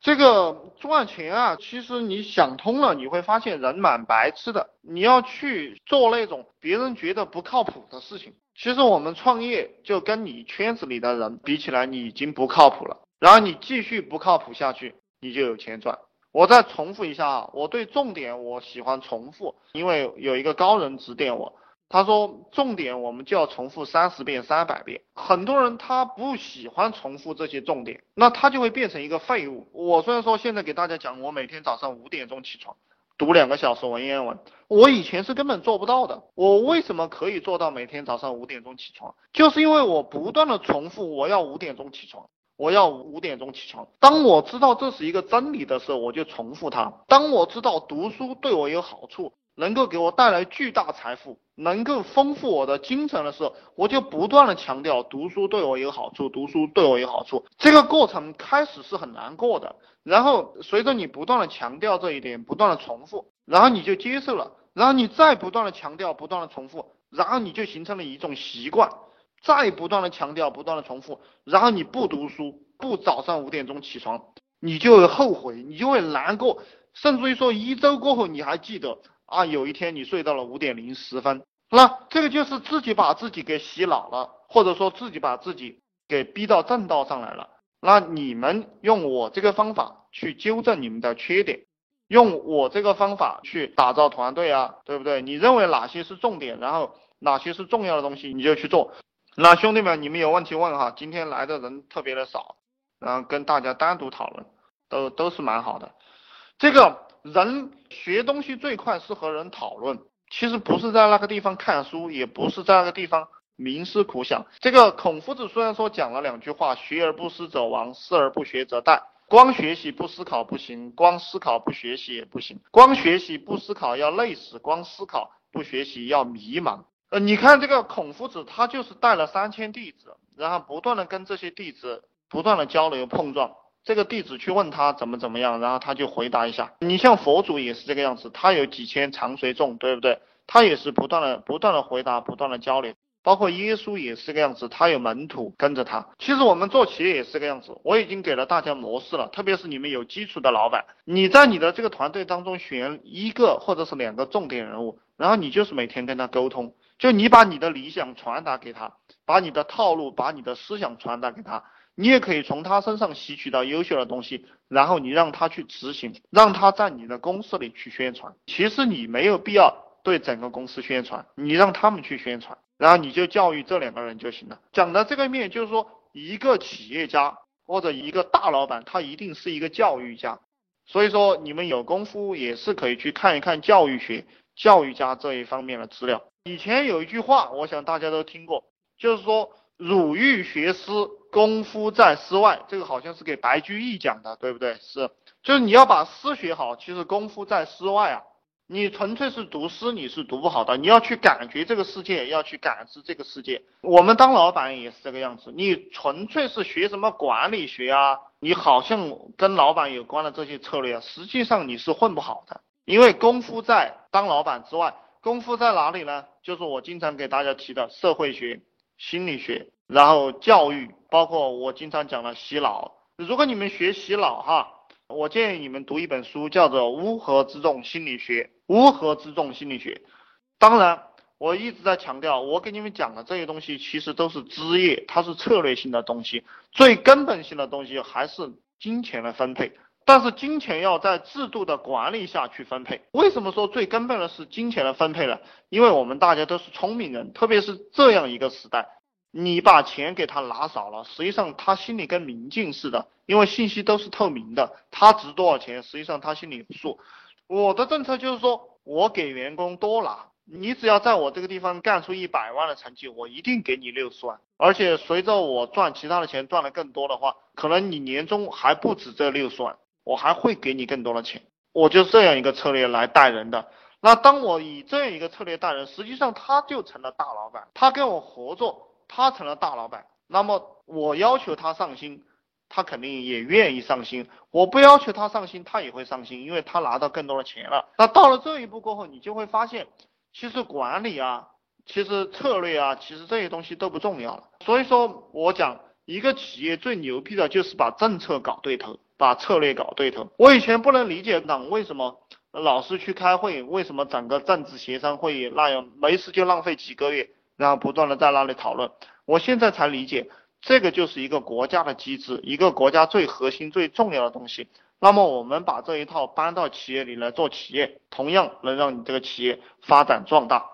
这个赚钱啊，其实你想通了，你会发现人蛮白痴的。你要去做那种别人觉得不靠谱的事情。其实我们创业就跟你圈子里的人比起来，你已经不靠谱了。然后你继续不靠谱下去，你就有钱赚。我再重复一下啊，我对重点我喜欢重复，因为有一个高人指点我。他说重点我们就要重复三十遍、三百遍。很多人他不喜欢重复这些重点，那他就会变成一个废物。我虽然说现在给大家讲，我每天早上五点钟起床，读两个小时文言文，我以前是根本做不到的。我为什么可以做到每天早上五点钟起床？就是因为我不断的重复，我要五点钟起床，我要五点钟起床。当我知道这是一个真理的时候，我就重复它。当我知道读书对我有好处。能够给我带来巨大财富，能够丰富我的精神的时候，我就不断的强调读书对我有好处，读书对我有好处。这个过程开始是很难过的，然后随着你不断的强调这一点，不断的重复，然后你就接受了，然后你再不断的强调，不断的重复，然后你就形成了一种习惯，再不断的强调，不断的重复，然后你不读书，不早上五点钟起床，你就会后悔，你就会难过，甚至于说一周过后你还记得。啊，有一天你睡到了五点零十分，那这个就是自己把自己给洗脑了，或者说自己把自己给逼到正道上来了。那你们用我这个方法去纠正你们的缺点，用我这个方法去打造团队啊，对不对？你认为哪些是重点，然后哪些是重要的东西，你就去做。那兄弟们，你们有问题问哈，今天来的人特别的少，然后跟大家单独讨论，都都是蛮好的。这个。人学东西最快是和人讨论，其实不是在那个地方看书，也不是在那个地方冥思苦想。这个孔夫子虽然说讲了两句话，学而不思则亡，思而不学则殆。光学习不思考不行，光思考不学习也不行。光学习不思考要累死，光思考不学习要迷茫。呃，你看这个孔夫子，他就是带了三千弟子，然后不断的跟这些弟子不断的交流碰撞。这个弟子去问他怎么怎么样，然后他就回答一下。你像佛祖也是这个样子，他有几千长随众，对不对？他也是不断的不断的回答，不断的交流。包括耶稣也是这个样子，他有门徒跟着他。其实我们做企业也是这个样子，我已经给了大家模式了，特别是你们有基础的老板，你在你的这个团队当中选一个或者是两个重点人物，然后你就是每天跟他沟通，就你把你的理想传达给他，把你的套路，把你的思想传达给他。你也可以从他身上吸取到优秀的东西，然后你让他去执行，让他在你的公司里去宣传。其实你没有必要对整个公司宣传，你让他们去宣传，然后你就教育这两个人就行了。讲的这个面就是说，一个企业家或者一个大老板，他一定是一个教育家。所以说，你们有功夫也是可以去看一看教育学、教育家这一方面的资料。以前有一句话，我想大家都听过，就是说。汝欲学诗，功夫在诗外。这个好像是给白居易讲的，对不对？是，就是你要把诗学好，其实功夫在诗外啊。你纯粹是读诗，你是读不好的。你要去感觉这个世界，要去感知这个世界。我们当老板也是这个样子。你纯粹是学什么管理学啊？你好像跟老板有关的这些策略啊，实际上你是混不好的。因为功夫在当老板之外，功夫在哪里呢？就是我经常给大家提的社会学。心理学，然后教育，包括我经常讲的洗脑。如果你们学洗脑哈，我建议你们读一本书，叫做《乌合之众心理学》。乌合之众心理学，当然我一直在强调，我给你们讲的这些东西其实都是枝叶，它是策略性的东西，最根本性的东西还是金钱的分配。但是金钱要在制度的管理下去分配。为什么说最根本的是金钱的分配呢？因为我们大家都是聪明人，特别是这样一个时代，你把钱给他拿少了，实际上他心里跟明镜似的，因为信息都是透明的，他值多少钱，实际上他心里有数。我的政策就是说，我给员工多拿，你只要在我这个地方干出一百万的成绩，我一定给你六十万。而且随着我赚其他的钱赚的更多的话，可能你年终还不止这六十万。我还会给你更多的钱，我就这样一个策略来带人的。那当我以这样一个策略带人，实际上他就成了大老板，他跟我合作，他成了大老板。那么我要求他上心，他肯定也愿意上心。我不要求他上心，他也会上心，因为他拿到更多的钱了。那到了这一步过后，你就会发现，其实管理啊，其实策略啊，其实这些东西都不重要了。所以说我讲，一个企业最牛逼的就是把政策搞对头。把策略搞对头。我以前不能理解党为什么老是去开会，为什么整个政治协商会议那样没事就浪费几个月，然后不断的在那里讨论。我现在才理解，这个就是一个国家的机制，一个国家最核心最重要的东西。那么我们把这一套搬到企业里来做企业，同样能让你这个企业发展壮大。